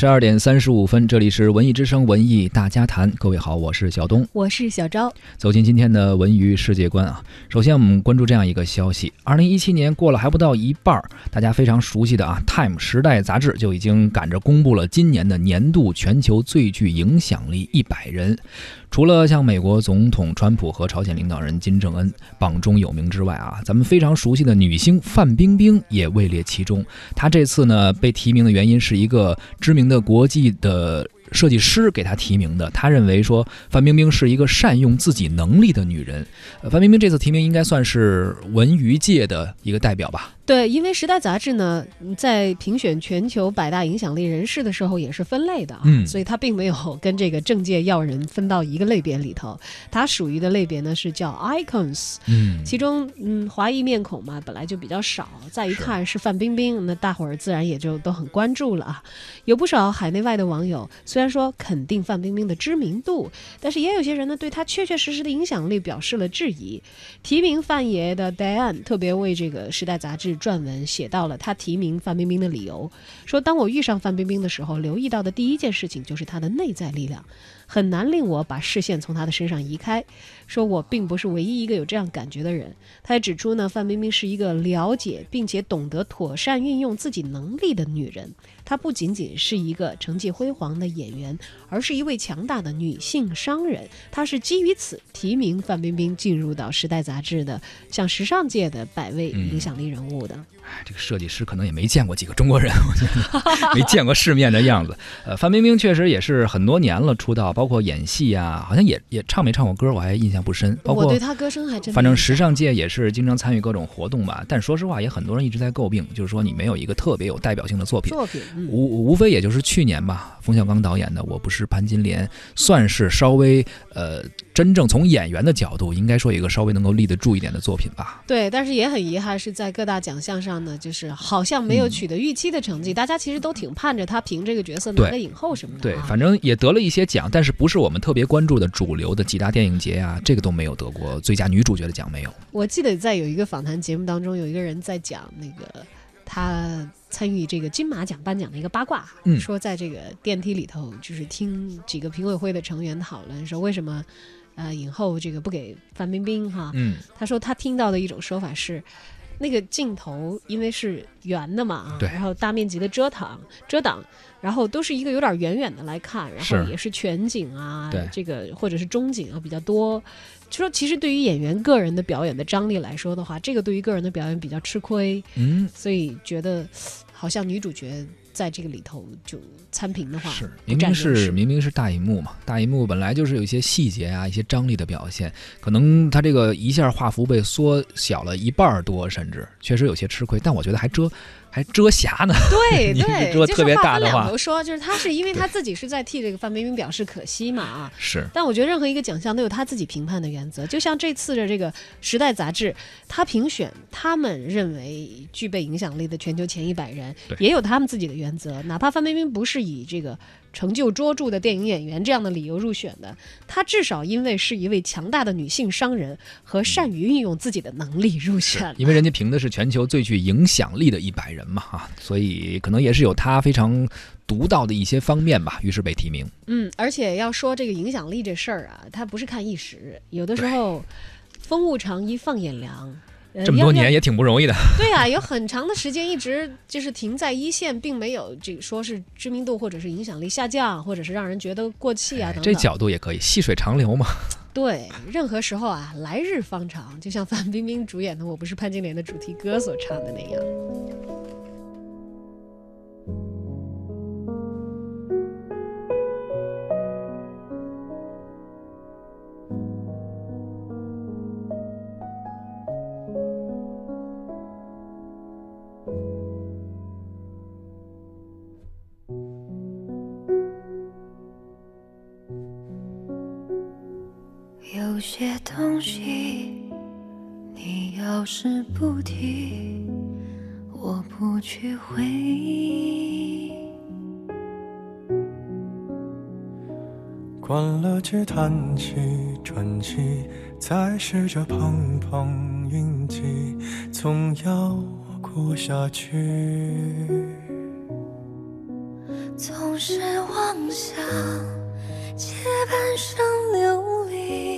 十二点三十五分，这里是文艺之声文艺大家谈。各位好，我是小东，我是小昭。走进今天的文娱世界观啊，首先我们关注这样一个消息：二零一七年过了还不到一半，大家非常熟悉的啊，《Time》时代杂志就已经赶着公布了今年的年度全球最具影响力一百人。除了像美国总统川普和朝鲜领导人金正恩榜中有名之外啊，咱们非常熟悉的女星范冰冰也位列其中。她这次呢被提名的原因是一个知名的国际的设计师给她提名的。他认为说范冰冰是一个善用自己能力的女人。范冰冰这次提名应该算是文娱界的一个代表吧。对，因为《时代》杂志呢，在评选全球百大影响力人士的时候也是分类的啊，所以它并没有 跟这个政界要人分到一个类别里头。它属于的类别呢是叫 icons，嗯，其中嗯华裔面孔嘛本来就比较少，再一看是范冰冰，那大伙儿自然也就都很关注了啊。有不少海内外的网友虽然说肯定范冰冰的知名度，但是也有些人呢对她确确实实的影响力表示了质疑。提名范爷的 Diane 特别为这个《时代》杂志。撰文写到了他提名范冰冰的理由，说当我遇上范冰冰的时候，留意到的第一件事情就是她的内在力量，很难令我把视线从她的身上移开。说我并不是唯一一个有这样感觉的人。他还指出呢，范冰冰是一个了解并且懂得妥善运用自己能力的女人。她不仅仅是一个成绩辉煌的演员，而是一位强大的女性商人。她是基于此提名范冰冰进入到《时代》杂志的像时尚界的百位影响力人物的。这个设计师可能也没见过几个中国人，我觉得没见过世面的样子。呃，范冰冰确实也是很多年了出道，包括演戏啊，好像也也唱没唱过歌，我还印象不深。包括我对她歌声还真。反正时尚界也是经常参与各种活动吧。但说实话，也很多人一直在诟病，就是说你没有一个特别有代表性的作品。作品无无非也就是去年吧，冯小刚导演的《我不是潘金莲》算是稍微呃。真正从演员的角度，应该说一个稍微能够立得住一点的作品吧。对，但是也很遗憾，是在各大奖项上呢，就是好像没有取得预期的成绩。大家其实都挺盼着他凭这个角色拿个影后什么的。对，反正也得了一些奖，但是不是我们特别关注的主流的几大电影节啊，这个都没有得过最佳女主角的奖，没有。我记得在有一个访谈节目当中，有一个人在讲那个他参与这个金马奖颁奖的一个八卦，说在这个电梯里头，就是听几个评委会的成员讨论说为什么。呃，影后这个不给范冰冰哈，嗯，他说他听到的一种说法是，那个镜头因为是圆的嘛啊，对，然后大面积的遮挡遮挡，然后都是一个有点远远的来看，然后也是全景啊，这个或者是中景啊比较多，就说其实对于演员个人的表演的张力来说的话，这个对于个人的表演比较吃亏，嗯，所以觉得好像女主角。在这个里头就参评的话，是明明是明明是大银幕嘛，大银幕本来就是有一些细节啊，一些张力的表现，可能他这个一下画幅被缩小了一半多，甚至确实有些吃亏，但我觉得还遮。还遮瑕呢？对对，遮特别大的话，说就是他是因为他自己是在替这个范冰冰表示可惜嘛啊。是。但我觉得任何一个奖项都有他自己评判的原则，就像这次的这个《时代》杂志，他评选他们认为具备影响力的全球前一百人，也有他们自己的原则。哪怕范冰冰不是以这个成就卓著的电影演员这样的理由入选的，她至少因为是一位强大的女性商人和善于运用自己的能力入选。因为人家评的是全球最具影响力的一百人。人嘛啊，所以可能也是有他非常独到的一些方面吧，于是被提名。嗯，而且要说这个影响力这事儿啊，他不是看一时，有的时候风物长宜放眼量。这么多年也挺不容易的。对啊，有很长的时间一直就是停在一线，并没有这个说是知名度或者是影响力下降，或者是让人觉得过气啊等等。这角度也可以，细水长流嘛。对，任何时候啊，来日方长，就像范冰冰主演的《我不是潘金莲》的主题歌所唱的那样。些东西，你要是不提，我不去回忆。关了机，叹息，喘息，再试着碰碰运气，总要过下去。总。是妄想，借半生流离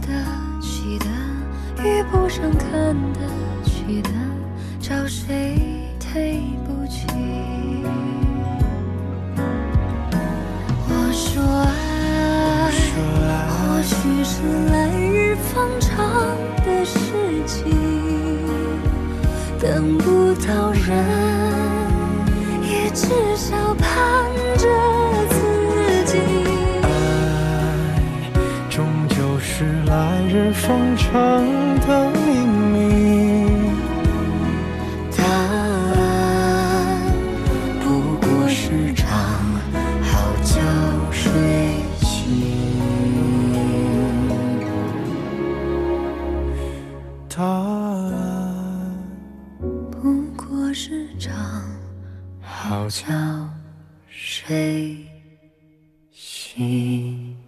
得起的，遇不上看得起的，找谁对不起？我，说爱或许是来日方长的事情，等不到人，也至少盼着封城的秘密。答案不过是场好觉睡醒。答案不过是场好觉睡醒。